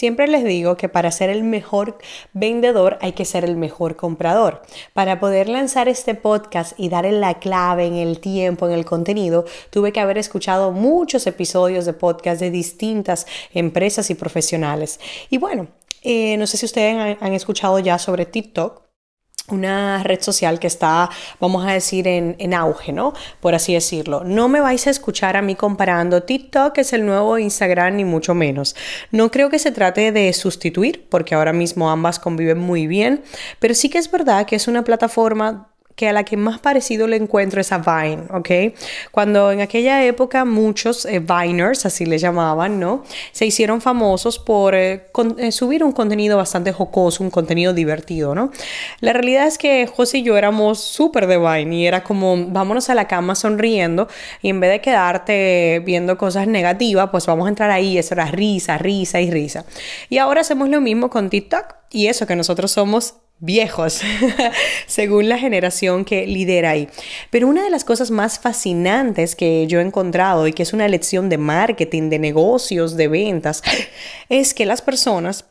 Siempre les digo que para ser el mejor vendedor hay que ser el mejor comprador. Para poder lanzar este podcast y darle la clave en el tiempo, en el contenido, tuve que haber escuchado muchos episodios de podcast de distintas empresas y profesionales. Y bueno, eh, no sé si ustedes han escuchado ya sobre TikTok una red social que está, vamos a decir, en, auge, ¿no? Por así decirlo. No me vais a escuchar a mí comparando TikTok, es el nuevo Instagram, ni mucho menos. No creo que se trate de sustituir, porque ahora mismo ambas conviven muy bien, pero sí que es verdad que es una plataforma que a la que más parecido le encuentro es a Vine, ¿ok? Cuando en aquella época muchos eh, Viners, así le llamaban, ¿no? Se hicieron famosos por eh, eh, subir un contenido bastante jocoso, un contenido divertido, ¿no? La realidad es que José y yo éramos súper de Vine y era como, vámonos a la cama sonriendo y en vez de quedarte viendo cosas negativas, pues vamos a entrar ahí, eso era risa, risa y risa. Y ahora hacemos lo mismo con TikTok y eso que nosotros somos viejos, según la generación que lidera ahí. Pero una de las cosas más fascinantes que yo he encontrado y que es una lección de marketing, de negocios, de ventas, es que las personas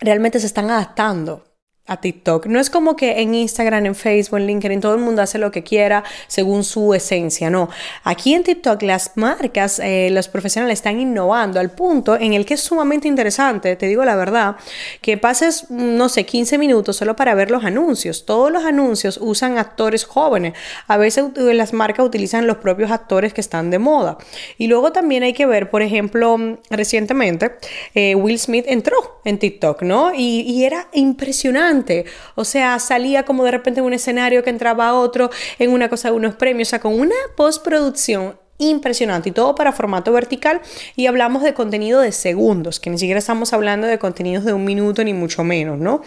realmente se están adaptando TikTok. No es como que en Instagram, en Facebook, en LinkedIn, todo el mundo hace lo que quiera según su esencia, no. Aquí en TikTok las marcas, eh, los profesionales están innovando al punto en el que es sumamente interesante, te digo la verdad, que pases, no sé, 15 minutos solo para ver los anuncios. Todos los anuncios usan actores jóvenes. A veces las marcas utilizan los propios actores que están de moda. Y luego también hay que ver, por ejemplo, recientemente eh, Will Smith entró en TikTok, ¿no? y era impresionante o sea, salía como de repente en un escenario que entraba otro, en una cosa de unos premios, o sea, con una postproducción impresionante y todo para formato vertical y hablamos de contenido de segundos, que ni siquiera estamos hablando de contenidos de un minuto ni mucho menos, ¿no?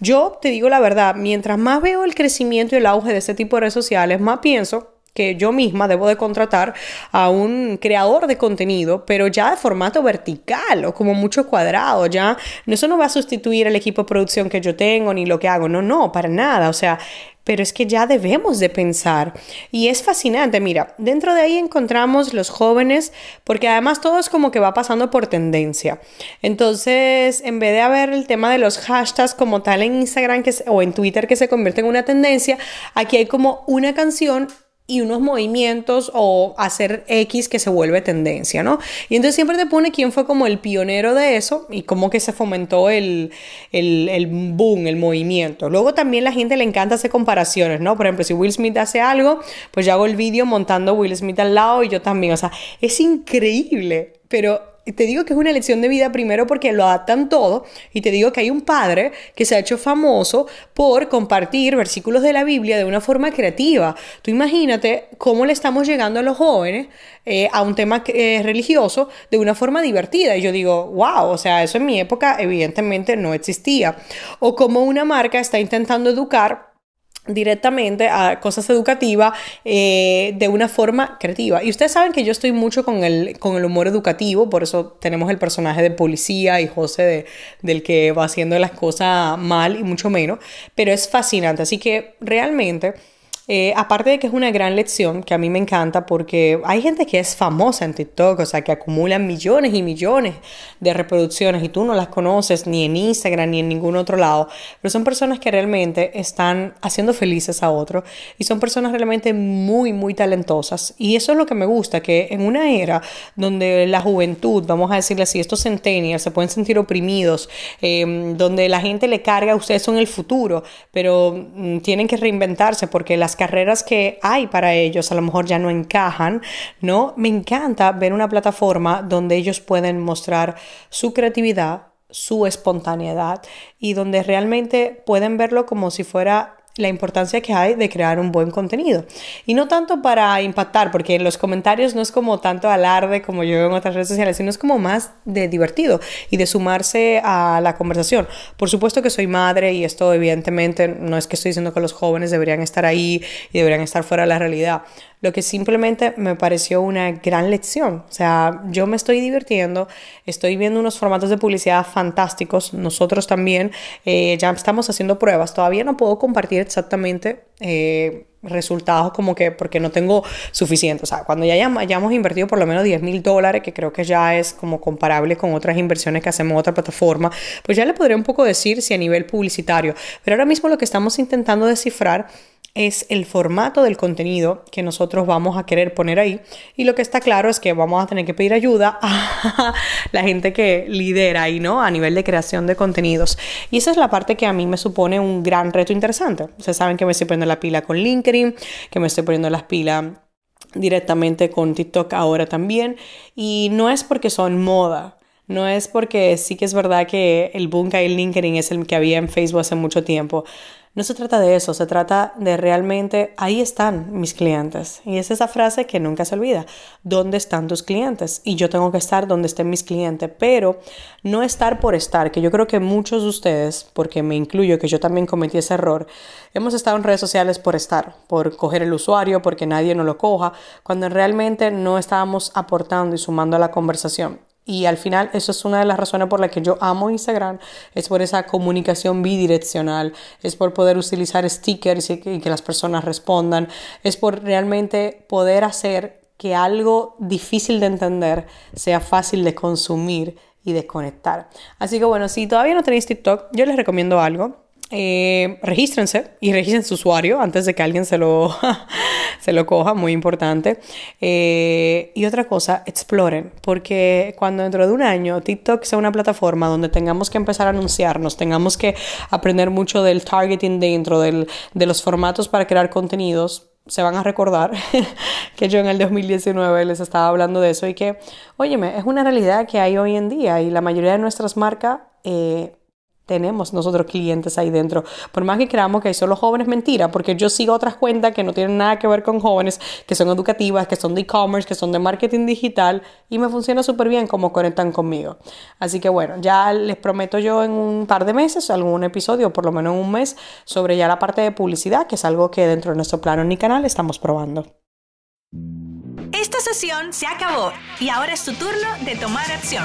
Yo te digo la verdad, mientras más veo el crecimiento y el auge de este tipo de redes sociales, más pienso que yo misma debo de contratar a un creador de contenido, pero ya de formato vertical o como mucho cuadrado, ya eso no va a sustituir el equipo de producción que yo tengo ni lo que hago, no, no, para nada, o sea, pero es que ya debemos de pensar. Y es fascinante, mira, dentro de ahí encontramos los jóvenes, porque además todo es como que va pasando por tendencia. Entonces, en vez de haber el tema de los hashtags como tal en Instagram que, o en Twitter que se convierte en una tendencia, aquí hay como una canción y unos movimientos o hacer X que se vuelve tendencia, ¿no? Y entonces siempre te pone quién fue como el pionero de eso y cómo que se fomentó el, el, el, boom, el movimiento. Luego también la gente le encanta hacer comparaciones, ¿no? Por ejemplo, si Will Smith hace algo, pues yo hago el vídeo montando Will Smith al lado y yo también, o sea, es increíble, pero te digo que es una lección de vida primero porque lo adaptan todo y te digo que hay un padre que se ha hecho famoso por compartir versículos de la Biblia de una forma creativa. Tú imagínate cómo le estamos llegando a los jóvenes eh, a un tema eh, religioso de una forma divertida. Y yo digo, wow, o sea, eso en mi época evidentemente no existía. O como una marca está intentando educar directamente a cosas educativas eh, de una forma creativa. Y ustedes saben que yo estoy mucho con el, con el humor educativo, por eso tenemos el personaje de policía y José de, del que va haciendo las cosas mal y mucho menos, pero es fascinante. Así que realmente eh, aparte de que es una gran lección que a mí me encanta porque hay gente que es famosa en TikTok, o sea, que acumulan millones y millones de reproducciones y tú no las conoces ni en Instagram ni en ningún otro lado, pero son personas que realmente están haciendo felices a otros y son personas realmente muy, muy talentosas. Y eso es lo que me gusta, que en una era donde la juventud, vamos a decirle así, estos centennials se pueden sentir oprimidos, em, donde la gente le carga ustedes son el futuro, pero mm, tienen que reinventarse porque las carreras que hay para ellos a lo mejor ya no encajan, ¿no? Me encanta ver una plataforma donde ellos pueden mostrar su creatividad, su espontaneidad y donde realmente pueden verlo como si fuera la importancia que hay de crear un buen contenido. Y no tanto para impactar, porque en los comentarios no es como tanto alarde como yo en otras redes sociales, sino es como más de divertido y de sumarse a la conversación. Por supuesto que soy madre y esto evidentemente no es que estoy diciendo que los jóvenes deberían estar ahí y deberían estar fuera de la realidad lo que simplemente me pareció una gran lección. O sea, yo me estoy divirtiendo, estoy viendo unos formatos de publicidad fantásticos, nosotros también eh, ya estamos haciendo pruebas, todavía no puedo compartir exactamente. Eh, resultados como que porque no tengo suficiente. O sea, cuando ya hayamos invertido por lo menos 10 mil dólares, que creo que ya es como comparable con otras inversiones que hacemos en otra plataforma, pues ya le podría un poco decir si a nivel publicitario. Pero ahora mismo lo que estamos intentando descifrar es el formato del contenido que nosotros vamos a querer poner ahí. Y lo que está claro es que vamos a tener que pedir ayuda a la gente que lidera ahí, ¿no? A nivel de creación de contenidos. Y esa es la parte que a mí me supone un gran reto interesante. Ustedes saben que me estoy poniendo la pila con LinkedIn, que me estoy poniendo las pilas directamente con TikTok ahora también. Y no es porque son moda. No es porque sí que es verdad que el boom que hay en LinkedIn es el que había en Facebook hace mucho tiempo. No se trata de eso, se trata de realmente, ahí están mis clientes. Y es esa frase que nunca se olvida, ¿dónde están tus clientes? Y yo tengo que estar donde estén mis clientes, pero no estar por estar, que yo creo que muchos de ustedes, porque me incluyo, que yo también cometí ese error, hemos estado en redes sociales por estar, por coger el usuario, porque nadie nos lo coja, cuando realmente no estábamos aportando y sumando a la conversación. Y al final, eso es una de las razones por las que yo amo Instagram, es por esa comunicación bidireccional, es por poder utilizar stickers y que, las personas respondan, es por realmente poder hacer que algo difícil de entender sea fácil de consumir y de conectar. Así que bueno, si todavía no tenéis TikTok, yo les recomiendo algo eh, regístrense y registren su usuario antes de que alguien se lo, se lo coja, muy importante. Eh, y otra cosa, exploren, porque cuando dentro de un año TikTok sea una plataforma donde tengamos que empezar a anunciarnos, tengamos que aprender mucho del targeting dentro del, de los formatos para crear contenidos, se van a recordar que yo en el 2019 les estaba hablando de eso y que, óyeme, es una realidad que hay hoy en día y la mayoría de nuestras marcas... Eh, tenemos nosotros clientes ahí dentro. Por más que creamos que hay solo jóvenes, mentira, porque yo sigo otras cuentas que no tienen nada que ver con jóvenes, que son educativas, que son de e-commerce, que son de marketing digital y me funciona súper bien como conectan conmigo. Así que bueno, ya les prometo yo en un par de meses, algún episodio, por lo menos en un mes, sobre ya la parte de publicidad, que es algo que dentro de nuestro plano ni canal estamos probando. Esta sesión se acabó y ahora es tu turno de tomar acción.